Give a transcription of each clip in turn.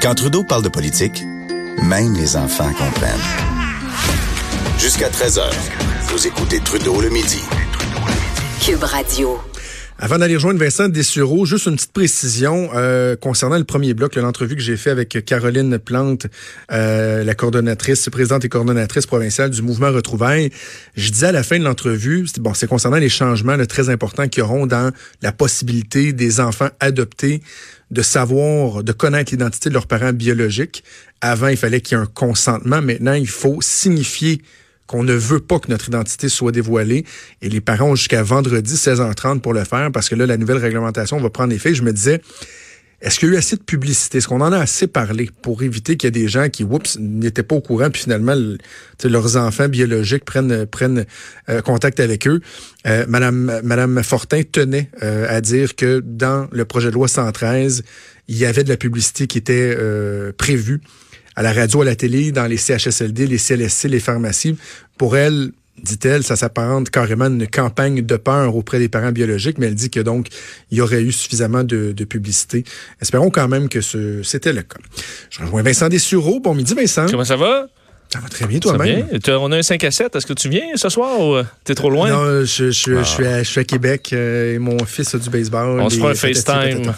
Quand Trudeau parle de politique, même les enfants comprennent. Jusqu'à 13h, vous écoutez Trudeau le midi. Cube Radio. Avant d'aller rejoindre Vincent Dessureau, juste une petite précision euh, concernant le premier bloc, l'entrevue que j'ai fait avec Caroline Plante, euh, la coordonnatrice, présidente et coordonnatrice provinciale du mouvement Retrouvailles. Je disais à la fin de l'entrevue, bon, c'est concernant les changements là, très importants qu'il y auront dans la possibilité des enfants adoptés de savoir, de connaître l'identité de leurs parents biologiques. Avant, il fallait qu'il y ait un consentement. Maintenant, il faut signifier qu'on ne veut pas que notre identité soit dévoilée. Et les parents ont jusqu'à vendredi 16h30 pour le faire parce que là, la nouvelle réglementation va prendre effet. Je me disais, est-ce qu'il y a eu assez de publicité? Est-ce qu'on en a assez parlé pour éviter qu'il y ait des gens qui, oups, n'étaient pas au courant, puis finalement, leurs enfants biologiques prennent, prennent euh, contact avec eux? Euh, Madame, Madame Fortin tenait euh, à dire que dans le projet de loi 113, il y avait de la publicité qui était prévue à la radio, à la télé, dans les CHSLD, les CLSC, les pharmacies. Pour elle, dit-elle, ça s'apparente carrément à une campagne de peur auprès des parents biologiques, mais elle dit que donc il y aurait eu suffisamment de, publicité. Espérons quand même que c'était le cas. Je rejoins Vincent Dessureau. Bon midi, Vincent. Comment ça va? Ça va très bien toi-même? On a un 5 à 7. Est-ce que tu viens ce soir ou euh, t'es trop loin? Non, je, suis, à, Québec euh, et mon fils a du baseball. On se fera un FaceTime.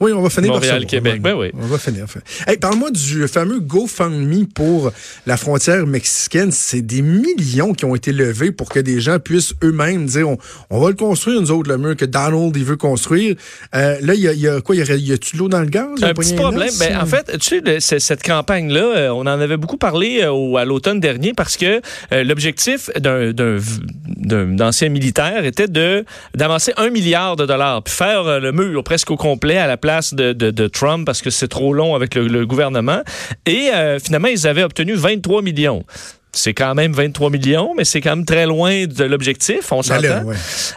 Oui, on va finir Montréal, Québec, ben oui. On va finir. Hey, Parle-moi du fameux GoFundMe pour la frontière mexicaine. C'est des millions qui ont été levés pour que des gens puissent eux-mêmes dire on, va le construire, nous autres, le mur que Donald il veut construire. Euh, là, il y a, quoi? Il y a, tu de l'eau dans le gaz? Un petit problème. Ben, en fait, tu sais, cette campagne-là, euh, on en avait beaucoup parlé euh, à l'automne dernier parce que l'objectif d'un ancien militaire était de d'avancer un milliard de dollars puis faire le mur presque au complet à la place de, de, Trump parce que c'est trop long avec le, gouvernement. Et euh, finalement, ils avaient obtenu 23 millions c'est quand même 23 millions, mais c'est quand même très loin de l'objectif, on s'entend.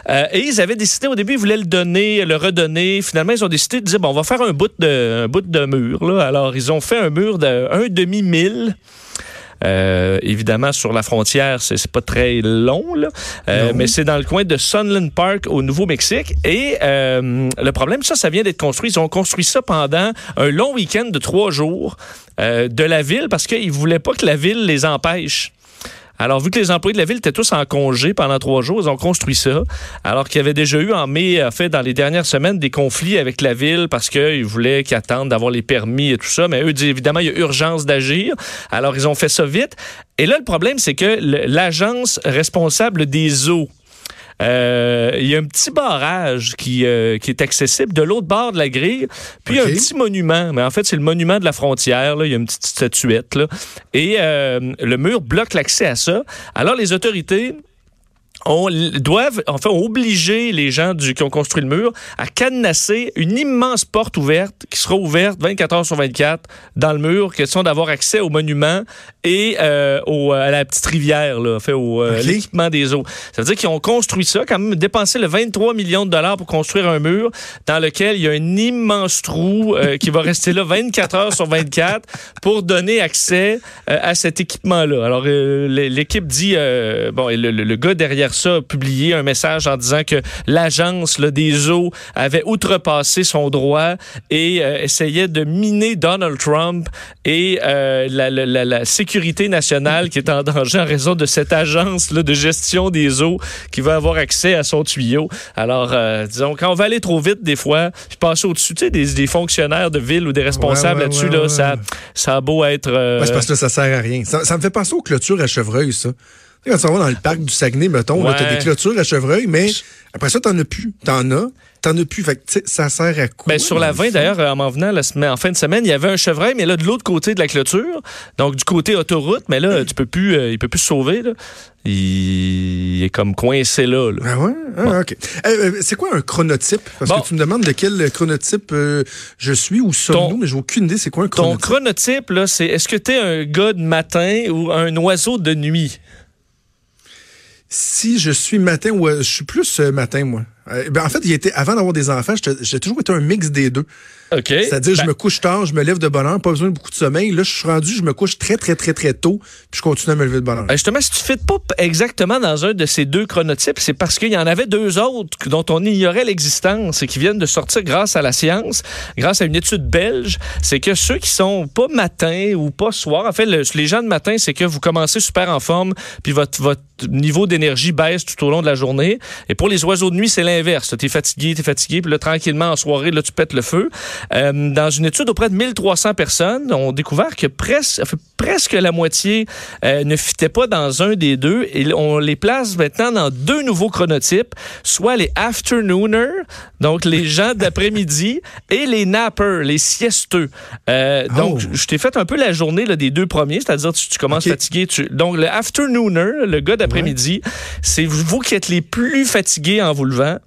Euh, et ils avaient décidé, au début, ils voulaient le donner, le redonner. Finalement, ils ont décidé de dire, bon, on va faire un bout de, un bout de mur. Là. Alors, ils ont fait un mur de un demi-mille euh, évidemment, sur la frontière, c'est pas très long, là, euh, mais c'est dans le coin de Sunland Park au Nouveau-Mexique. Et euh, le problème, ça, ça vient d'être construit. Ils ont construit ça pendant un long week-end de trois jours de la ville parce qu'ils voulaient pas que la ville les empêche. Alors, vu que les employés de la ville étaient tous en congé pendant trois jours, ils ont construit ça. Alors qu'il y avait déjà eu en mai, en fait, dans les dernières semaines, des conflits avec la ville parce qu'ils voulaient qu'ils attendent d'avoir les permis et tout ça. Mais eux disent évidemment, il y a urgence d'agir. Alors, ils ont fait ça vite. Et là, le problème, c'est que l'agence responsable des eaux euh, il y a un petit barrage qui, euh, qui est accessible de l'autre bord de la grille. Puis il y a un petit monument, mais en fait, c'est le monument de la frontière. Là. Il y a une petite statuette. Là. Et euh, le mur bloque l'accès à ça. Alors, les autorités on doivent, enfin, obliger les gens du, qui ont construit le mur à cadenasser une immense porte ouverte qui sera ouverte 24 heures sur 24 dans le mur, question d'avoir accès au monument et euh, au, à la petite rivière, là, fait au euh, l'équipement des eaux. Ça veut dire qu'ils ont construit ça, quand même dépensé le 23 millions de dollars pour construire un mur dans lequel il y a un immense trou euh, qui va rester là 24 heures sur 24 pour donner accès à cet équipement-là. Alors l'équipe dit, bon, le, le, le gars derrière ça a publié un message en disant que l'agence des eaux avait outrepassé son droit et euh, essayait de miner Donald Trump et euh, la, sécurité nationale qui est en danger en raison de cette agence là, de gestion des eaux qui va avoir accès à son tuyau. Alors, euh, disons, quand on va aller trop vite, des fois, je passe au-dessus des, des, fonctionnaires de ville ou des responsables là-dessus, là, ça, ça a beau être... c'est parce que ça sert à rien. Ça, ça me fait penser aux clôtures à chevreuil, ça. Quand tu vas dans le parc du Saguenay, mettons, tu as des clôtures à chevreuil, mais après ça, t'en as plus. T'en as, t'en as plus. Fait que, ça sert à quoi? Ben, sur la 20, d'ailleurs, en m'en venant la semaine, en fin de semaine, il y avait un chevreuil, mais là, de l'autre côté de la clôture, donc du côté autoroute, mais là, tu peux plus, euh, il peut plus se sauver. Là. Il est comme coincé là. là. Ah ouais? Ah, OK. Euh, c'est quoi un chronotype? Parce que tu me demandes de quel chronotype euh, je suis ou sommes-nous, mais j'ai aucune idée c'est quoi un chronotype. Ton chronotype, là, c'est est-ce que tu es un gars de matin ou un oiseau de nuit? Si je suis matin, ou je suis plus euh, matin, moi. Euh, ben, en fait, il était, avant d'avoir des enfants, j'ai toujours été un mix des deux. C'est-à-dire, Ben, je me couche tard, je me lève de bonne heure, pas besoin de beaucoup de sommeil. Là, je suis rendu, je me couche très, très, très, très tôt, puis je continue à me lever de bonne heure. Ben, Justement, si tu ne pas p- exactement dans un de ces deux chronotypes, c'est parce qu'il y en avait deux autres dont on ignorait l'existence et qui viennent de sortir grâce à la science, grâce à une étude belge. C'est que ceux qui sont pas matin ou pas soir, en fait, le- les gens de matin, c'est que vous commencez super en forme, puis votre, votre niveau d'énergie baisse tout au long de la journée. Et pour les oiseaux de nuit, c'est l'inverse. Tu es fatigué, tu es fatigué, puis là, tranquillement, en soirée, là, tu pètes le feu. Euh, dans une étude auprès de 1300 personnes, on a découvert que presque, presque la moitié euh, ne fitait pas dans un des deux. Et on les place maintenant dans deux nouveaux chronotypes, soit les afternooners, donc les gens d'après-midi, et les nappers, les siesteux. Euh, Donc, Oh. je t'ai fait un peu la journée là, des deux premiers, c'est-à-dire tu, tu commences fatigué. Tu... Donc, le afternooner, le gars d'après-midi, c'est vous qui êtes les plus fatigués en vous levant.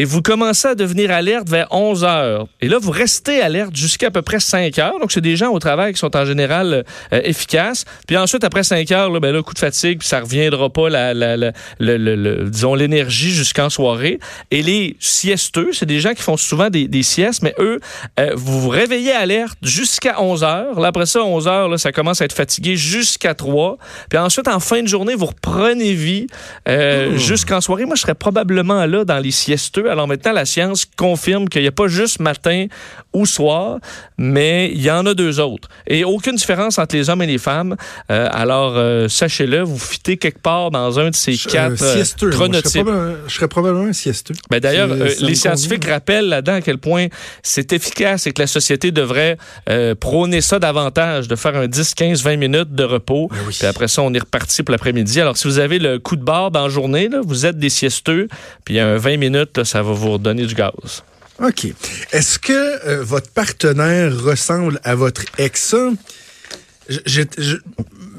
Et vous commencez à devenir alerte vers 11 heures. Et là, vous restez alerte jusqu'à à peu près 5 heures. Donc, c'est des gens au travail qui sont en général euh, efficaces. Puis ensuite, après 5 heures, là, ben là, coup de fatigue, puis ça reviendra pas, la, la, la- le, le- le- disons, l'énergie jusqu'en soirée. Et les siesteux, c'est des gens qui font souvent des, des siestes, mais eux, euh, vous vous réveillez alerte jusqu'à 11 heures. Là, après ça, 11 heures, là, ça commence à être fatigué jusqu'à 3. Puis ensuite, en fin de journée, vous reprenez vie euh, jusqu'en soirée. Moi, je serais probablement là dans les siesteux. Alors maintenant, la science confirme qu'il n'y a pas juste matin ou soir, mais il y en a deux autres. Et aucune différence entre les hommes et les femmes. Euh, alors, euh, sachez-le, vous fitez quelque part dans un de ces Je- quatre euh, siesteux. moi, Je serais, chronotypes. je serais probablement un siesteux. Ben D'ailleurs, les scientifiques convient. rappellent là-dedans à quel point c'est efficace et que la société devrait prôner ça davantage, de faire un 10, 15, 20 minutes de repos. Ben oui. Puis après ça, on est reparti pour l'après-midi. Alors, si vous avez le coup de barre dans la journée, là, vous êtes des siesteux, puis un 20 minutes, là, ça va vous redonner du gaz. OK. Est-ce que euh, votre partenaire ressemble à votre ex? Ça, je-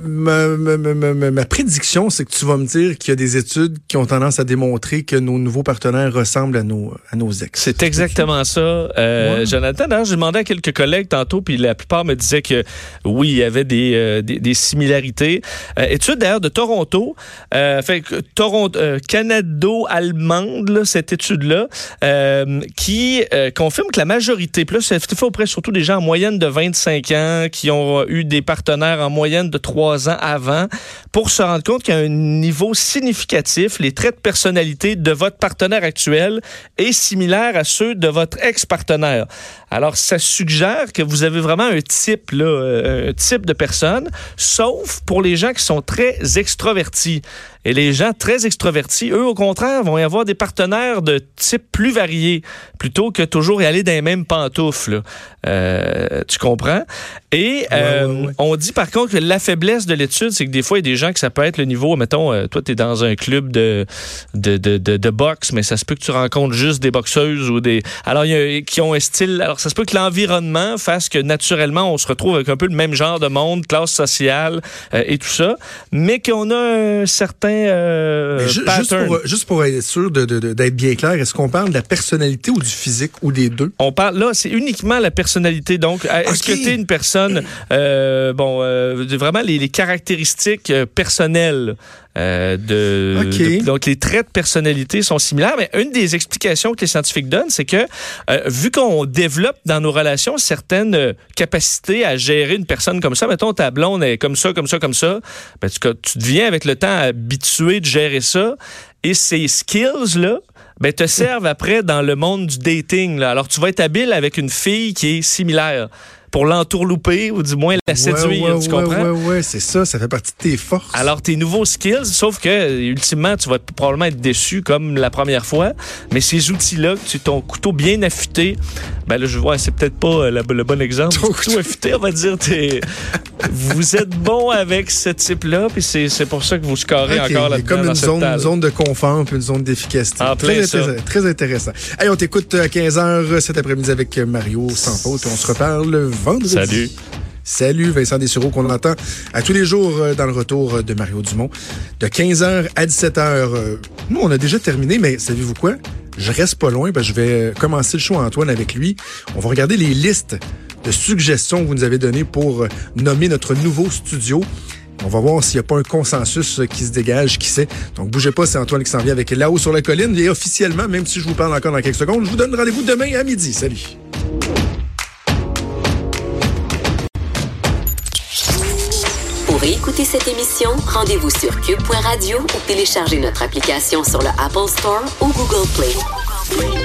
ma, ma- ma- ma- ma prédiction, c'est que tu vas me dire qu'il y a des études qui ont tendance à démontrer que nos nouveaux partenaires ressemblent à nos, à nos ex. C'est exactement ça, euh, Ouais. Jonathan. D'ailleurs, j'ai demandé à quelques collègues tantôt, puis la plupart me disaient que oui, il y avait des, euh, des, des similarités. Euh, étude d'ailleurs de Toronto, euh, fait que Toronto, euh, canado-allemande, là, cette étude-là, euh, qui euh, confirme que la majorité, là, c'est fait auprès surtout des gens en moyenne de 25 ans qui ont eu des partenaires en moyenne de 3 ans avant, pour se rendre compte a un niveau significatif, les traits de personnalité de votre partenaire actuel est similaire à ceux de votre ex-partenaire. Alors, ça suggère que vous avez vraiment un type, là, euh, un type de personne, sauf pour les gens qui sont très extrovertis. Et les gens très extrovertis, eux, au contraire, vont y avoir des partenaires de type plus variés, plutôt que toujours y aller dans les mêmes pantoufles. Euh, tu comprends? Et euh, ouais, ouais. on dit par contre que la faiblesse de l'étude, c'est que des fois, il y a des gens que ça peut être le niveau, mettons, euh, toi, tu es dans un club de, de, de, de, de boxe, mais ça se peut que tu rencontres juste des boxeuses ou des. Alors, il y a, qui ont un style. Alors, ça se peut que l'environnement fasse que naturellement, on se retrouve avec un peu le même genre de monde, classe sociale euh, et tout ça, mais qu'on a un certain euh, juste, pour, juste pour être sûr d'être bien clair, est-ce qu'on parle de la personnalité ou du physique ou des deux? On parle là, c'est uniquement la personnalité. Donc, est-ce que tu es une personne, euh, bon, vraiment les, les caractéristiques euh, personnelles euh, de, Ok. de- donc les traits de personnalité sont similaires. Mais une des explications que les scientifiques donnent, c'est que euh, vu qu'on développe dans nos relations certaines capacités à gérer une personne comme ça, mettons ta blonde est comme ça, comme ça, comme ça, ben, tu, tu deviens avec le temps habitué de gérer ça. Et ces skills là ben, te servent après dans le monde du dating. Là. Alors, tu vas être habile avec une fille qui est similaire pour l'entourlouper ou du moins la séduire, ouais, ouais, tu comprends? Ouais, ouais, c'est ça, ça fait partie de tes forces. Alors, tes nouveaux skills, sauf que, ultimement, tu vas probablement être déçu comme la première fois, mais ces outils-là, tu ton couteau bien affûté, ben là, je vois, c'est peut-être pas euh, la- le bon exemple. Ton couteau affûté, on va dire, t'es- vous êtes bon avec ce type-là, puis c'est c'est pour ça que vous scorez Ok, encore là-dedans comme une zone, une zone de confort puis une zone d'efficacité. Très, très, intéressant. Allez, on t'écoute à 15h cet après-midi avec Mario sans faute. On se reparle vendredi. Salut. Salut Vincent Dessureau qu'on entend à tous les jours euh, dans le retour de Mario Dumont. De 15h à 17h. euh, Nous, on a déjà terminé, mais savez-vous quoi? Je reste pas loin parce que je vais euh, commencer le show Antoine avec lui. On va regarder les listes de suggestions que vous nous avez données pour euh, nommer notre nouveau studio. On va voir s'il n'y a pas un consensus qui se dégage, qui sait. Donc, bougez pas, c'est Antoine qui s'en vient avec là-haut sur la colline. Et officiellement, même si je vous parle encore dans quelques secondes, je vous donne rendez-vous demain à midi. Salut. Pour écouter cette émission, rendez-vous sur cube.radio ou téléchargez notre application sur le Apple Store ou Google Play.